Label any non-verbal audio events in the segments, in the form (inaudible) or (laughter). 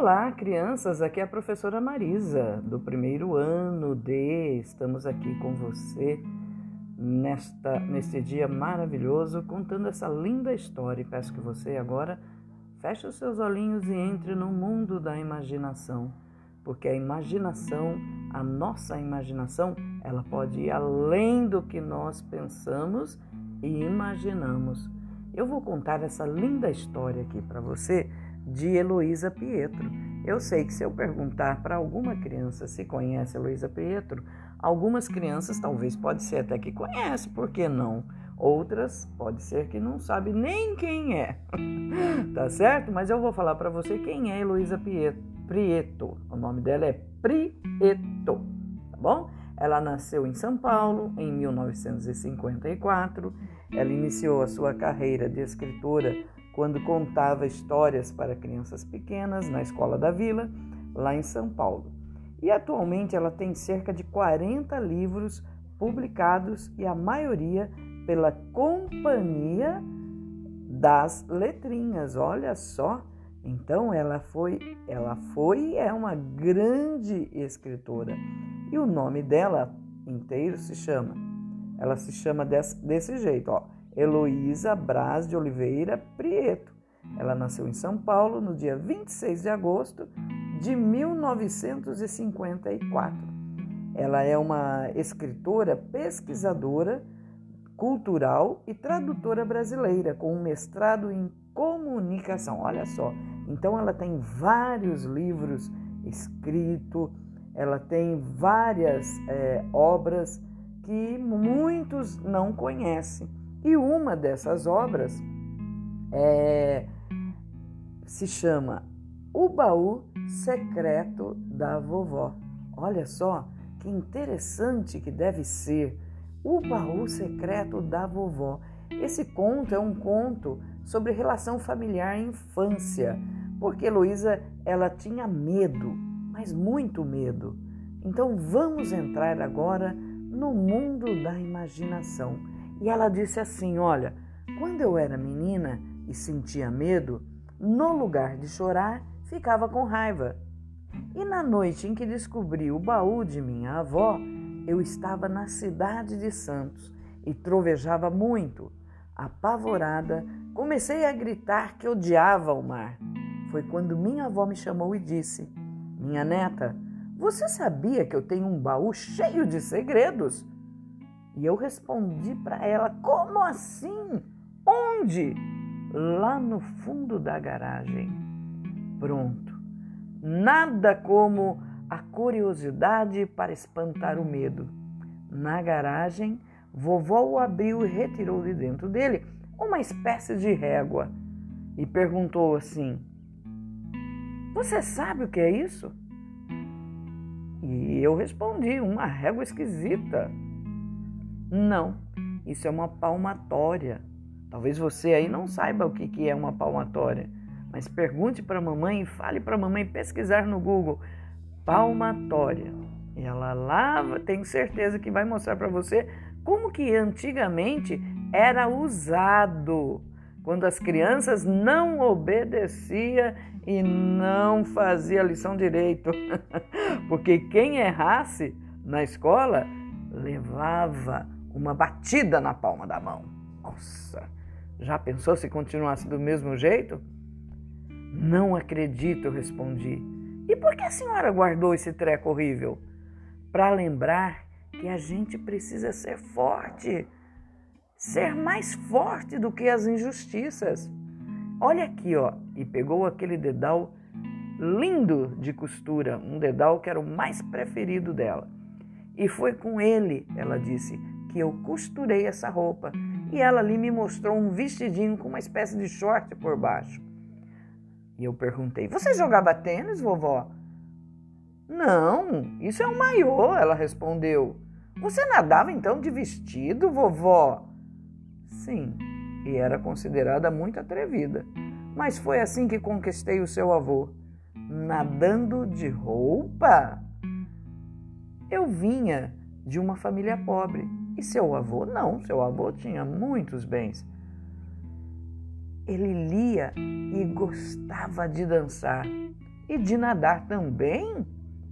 Olá, crianças. Aqui é a professora Marisa, do primeiro ano D. Estamos aqui com você nesta, neste dia maravilhoso, contando essa linda história. E peço que você agora feche os seus olhinhos e entre no mundo da imaginação, porque a imaginação, a nossa imaginação, ela pode ir além do que nós pensamos e imaginamos. Eu vou contar essa linda história aqui para você de Heloísa Pietro. Eu sei que se eu perguntar para alguma criança se conhece Heloísa Pietro, algumas crianças talvez pode ser até que conhece, por que não? Outras pode ser que não sabe nem quem é. (laughs) tá certo? Mas eu vou falar para você quem é Heloísa Prieto. O nome dela é Prieto, tá bom? Ela nasceu em São Paulo em 1954. Ela iniciou a sua carreira de escritora quando contava histórias para crianças pequenas na Escola da Vila, lá em São Paulo. E atualmente ela tem cerca de 40 livros publicados e a maioria pela Companhia das Letrinhas. Olha só, então ela foi, ela foi é uma grande escritora. E o nome dela inteiro se chama, ela se chama desse, desse jeito, ó. Heloísa Braz de Oliveira Prieto. Ela nasceu em São Paulo no dia 26 de agosto de 1954. Ela é uma escritora, pesquisadora cultural e tradutora brasileira com um mestrado em comunicação. Olha só, então ela tem vários livros escritos, ela tem várias é, obras que muitos não conhecem. E uma dessas obras é, se chama O Baú Secreto da Vovó. Olha só que interessante que deve ser O Baú Secreto da Vovó. Esse conto é um conto sobre relação familiar e infância, porque Heloísa ela tinha medo, mas muito medo. Então vamos entrar agora no mundo da imaginação. E ela disse assim: Olha, quando eu era menina e sentia medo, no lugar de chorar, ficava com raiva. E na noite em que descobri o baú de minha avó, eu estava na cidade de Santos e trovejava muito. Apavorada, comecei a gritar que odiava o mar. Foi quando minha avó me chamou e disse: Minha neta, você sabia que eu tenho um baú cheio de segredos? E eu respondi para ela: Como assim? Onde? Lá no fundo da garagem. Pronto. Nada como a curiosidade para espantar o medo. Na garagem, vovó o abriu e retirou de dentro dele uma espécie de régua e perguntou assim: Você sabe o que é isso? E eu respondi: Uma régua esquisita. Não, isso é uma palmatória. Talvez você aí não saiba o que é uma palmatória, mas pergunte para a mamãe e fale para a mamãe pesquisar no Google palmatória. E ela lá tenho certeza que vai mostrar para você como que antigamente era usado quando as crianças não obedeciam e não fazia a lição direito. (laughs) Porque quem errasse na escola levava uma batida na palma da mão. Nossa, já pensou se continuasse do mesmo jeito? Não acredito, respondi. E por que a senhora guardou esse treco horrível? Para lembrar que a gente precisa ser forte, ser mais forte do que as injustiças. Olha aqui, ó, e pegou aquele dedal lindo de costura, um dedal que era o mais preferido dela. E foi com ele, ela disse, que eu costurei essa roupa. E ela ali me mostrou um vestidinho com uma espécie de short por baixo. E eu perguntei: Você jogava tênis, vovó? Não, isso é um maiô, ela respondeu. Você nadava então de vestido, vovó? Sim, e era considerada muito atrevida. Mas foi assim que conquistei o seu avô. Nadando de roupa? Eu vinha de uma família pobre e seu avô não, seu avô tinha muitos bens. Ele lia e gostava de dançar. E de nadar também?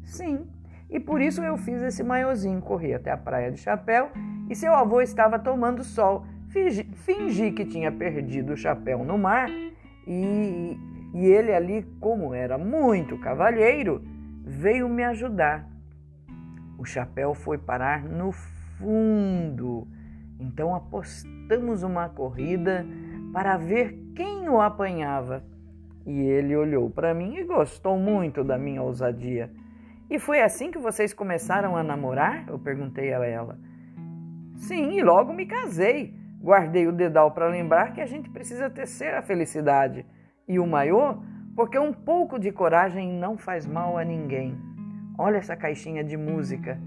Sim. E por isso eu fiz esse maiozinho, corri até a praia de chapéu e seu avô estava tomando sol. Fingi, que tinha perdido o chapéu no mar e, e ele ali, como era muito cavalheiro, veio me ajudar. O chapéu foi parar no fundo. Então apostamos uma corrida para ver quem o apanhava. E ele olhou para mim e gostou muito da minha ousadia. E foi assim que vocês começaram a namorar? Eu perguntei a ela. Sim, e logo me casei. Guardei o dedal para lembrar que a gente precisa tecer a felicidade. E o maior, porque um pouco de coragem não faz mal a ninguém. Olha essa caixinha de música.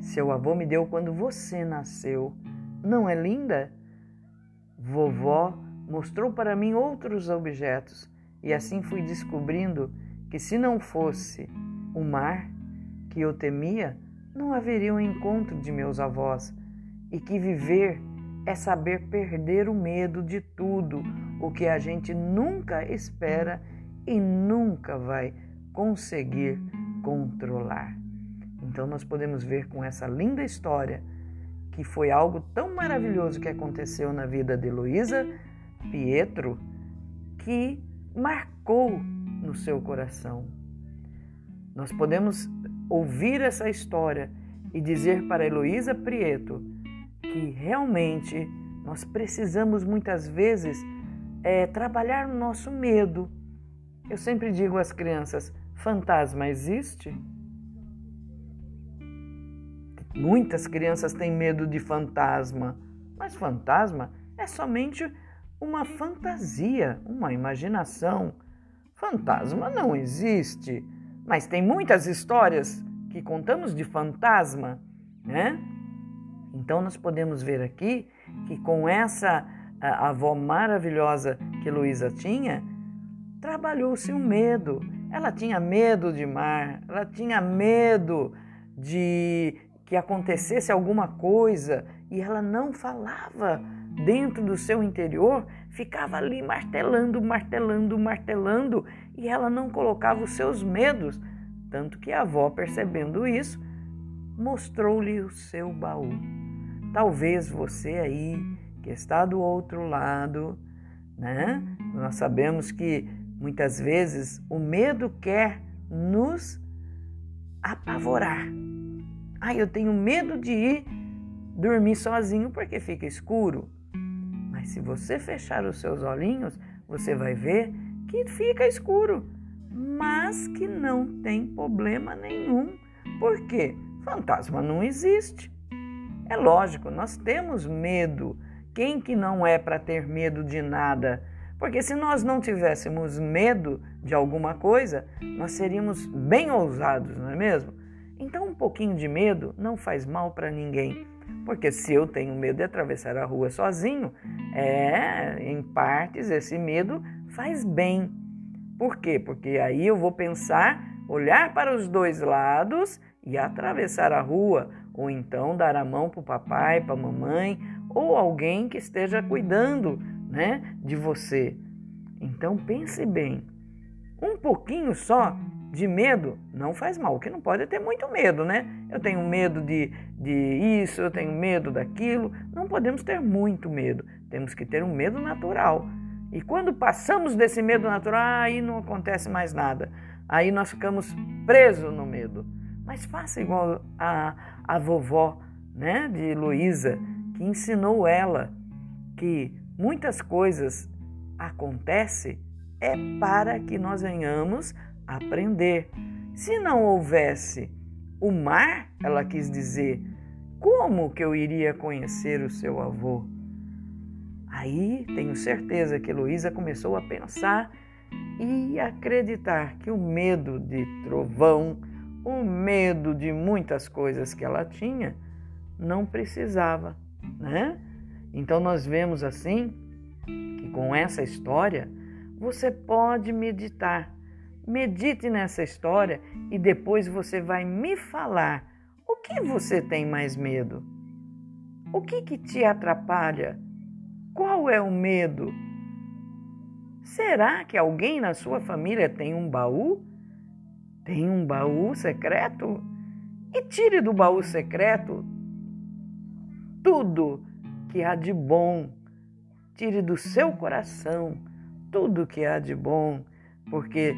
Seu avô me deu quando você nasceu. Não é linda? Vovó mostrou para mim outros objetos e assim fui descobrindo que se não fosse o mar que eu temia, não haveria um encontro de meus avós e que viver é saber perder o medo de tudo o que a gente nunca espera e nunca vai conseguir controlar. Então nós podemos ver com essa linda história que foi algo tão maravilhoso que aconteceu na vida de Luísa Pietro que marcou no seu coração. Nós podemos ouvir essa história e dizer para Heloísa Prieto que realmente nós precisamos muitas vezes é, trabalhar no nosso medo. Eu sempre digo às crianças: fantasma existe? Muitas crianças têm medo de fantasma, mas fantasma é somente uma fantasia, uma imaginação. Fantasma não existe, mas tem muitas histórias que contamos de fantasma, né? Então nós podemos ver aqui que com essa avó maravilhosa que Luísa tinha, trabalhou-se o um medo. Ela tinha medo de mar, ela tinha medo de que acontecesse alguma coisa e ela não falava dentro do seu interior, ficava ali martelando, martelando, martelando e ela não colocava os seus medos. Tanto que a avó, percebendo isso, mostrou-lhe o seu baú. Talvez você aí que está do outro lado, né? Nós sabemos que muitas vezes o medo quer nos apavorar ah, eu tenho medo de ir dormir sozinho porque fica escuro. Mas se você fechar os seus olhinhos, você vai ver que fica escuro, mas que não tem problema nenhum. Por quê? Fantasma não existe. É lógico, nós temos medo. Quem que não é para ter medo de nada? Porque se nós não tivéssemos medo de alguma coisa, nós seríamos bem ousados, não é mesmo? Então, um pouquinho de medo não faz mal para ninguém. Porque se eu tenho medo de atravessar a rua sozinho, é, em partes, esse medo faz bem. Por quê? Porque aí eu vou pensar, olhar para os dois lados e atravessar a rua, ou então dar a mão para o papai, para a mamãe, ou alguém que esteja cuidando né, de você. Então pense bem, um pouquinho só de medo não faz mal. Que não pode é ter muito medo, né? Eu tenho medo de, de isso, eu tenho medo daquilo. Não podemos ter muito medo. Temos que ter um medo natural. E quando passamos desse medo natural, aí não acontece mais nada. Aí nós ficamos presos no medo. Mas faça igual a, a vovó né, de Luísa, que ensinou ela que muitas coisas acontecem é para que nós venhamos aprender. Se não houvesse o mar, ela quis dizer, como que eu iria conhecer o seu avô? Aí tenho certeza que Luísa começou a pensar e acreditar que o medo de trovão, o medo de muitas coisas que ela tinha, não precisava, né? Então nós vemos assim que com essa história você pode meditar Medite nessa história e depois você vai me falar o que você tem mais medo. O que, que te atrapalha? Qual é o medo? Será que alguém na sua família tem um baú? Tem um baú secreto? E tire do baú secreto tudo que há de bom. Tire do seu coração tudo que há de bom, porque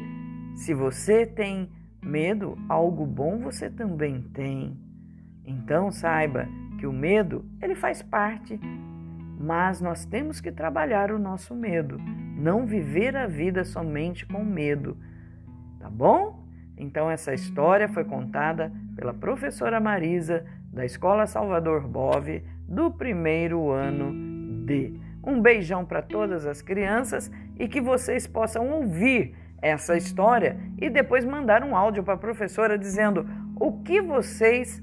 se você tem medo, algo bom você também tem. Então saiba que o medo, ele faz parte, mas nós temos que trabalhar o nosso medo, não viver a vida somente com medo. Tá bom? Então essa história foi contada pela professora Marisa da Escola Salvador Bove do primeiro ano D. Um beijão para todas as crianças e que vocês possam ouvir essa história e depois mandar um áudio para a professora dizendo o que vocês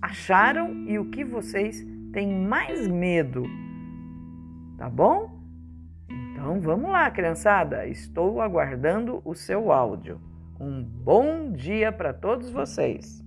acharam e o que vocês têm mais medo. Tá bom? Então vamos lá, criançada. Estou aguardando o seu áudio. Um bom dia para todos vocês!